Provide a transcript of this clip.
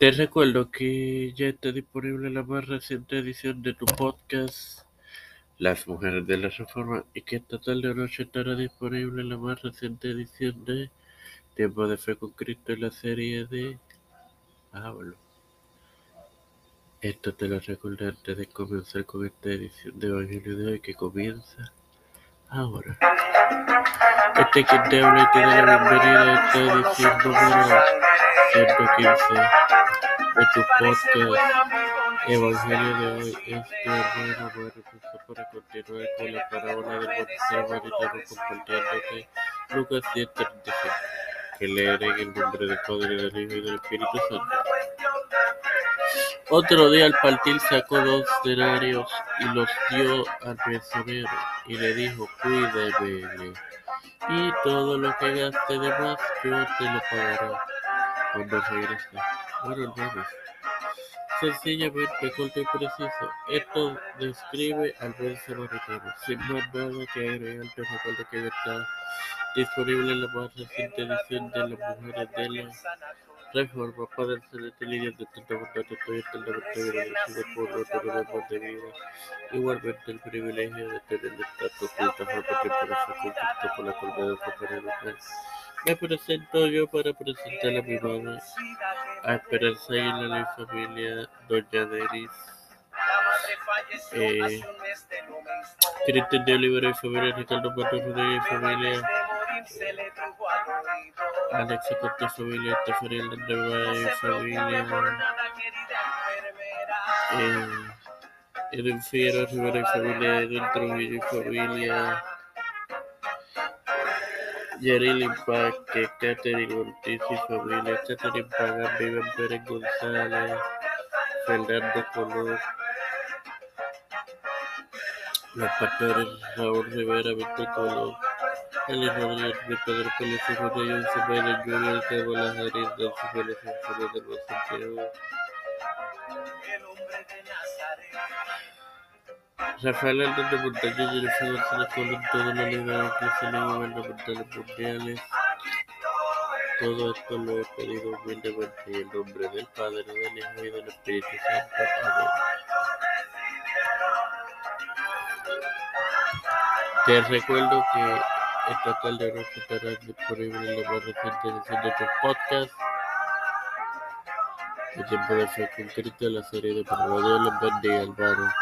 Te recuerdo que ya está disponible la más reciente edición de tu podcast, Las Mujeres de la Reforma, y que esta tarde o noche estará disponible la más reciente edición de Tiempo de Fe con Cristo en la serie de Pablo. Esto te lo recuerdo antes de comenzar con esta edición de Evangelio de hoy que comienza ahora. Este que te habla y te da la bienvenida a esta edición número 115 de tu podcast Evangelio de hoy. Este hermano bueno para continuar con la parábola del buen samaritano compartiéndote Lucas 10:36 que leeré en el nombre del Padre, del Hijo y del Espíritu Santo. Otro día al partir sacó dos denarios y los dio al mesonero y le dijo, cuídeme y todo lo que gaste de más yo te lo pagaré regrese. Bueno, hermanos, sencillamente, corto y preciso, esto describe al buen samaritano. Sin más nada que agregar, te recuerdo que está disponible en la más reciente edición de las mujeres de la Reforma para el celeste líder de tanta bondad, estoy eternamente agradecido por otro demás de vida. Igualmente el privilegio de tener oculta forma temporal oculta por la cual me debo Me presento yo para presentar a mi madre, a Esperanza y a mi familia, Doña Deris, eh, Cristian de Olivera y familia, Ricardo Matos Rodríguez y familia, Alexa Cortés y familia, Estefanía Landeva y familia, eh, Edwin Figueroa Rivera y familia, Edwin Trujillo y familia, Jerry Limpa, Kateri Ortiz y familia etcétera, en Paga, viven Pérez González, Fernando Colón, los pastores Raúl Rivera, Víctor Colón, Eli Rodríguez, de Pedro Pérez, hijo de John Cepeda, Junior, de Balajarín, de su Pérez, Santiago, de Santiago. El hombre de Nazaret. Rafael Hernández Montañez, Jennifer González Colón, toda la Liga Nacional Gubernamentales Mundiales. Todo esto lo he pedido humildemente en el nombre del Padre, del Hijo y del Espíritu Santo. Amén. Te recuerdo que esta tarde no estará disponible en la más reciente edición de tu podcast. El tiempo de fe con Cristo, la serie de Dios les bendiga, hermano.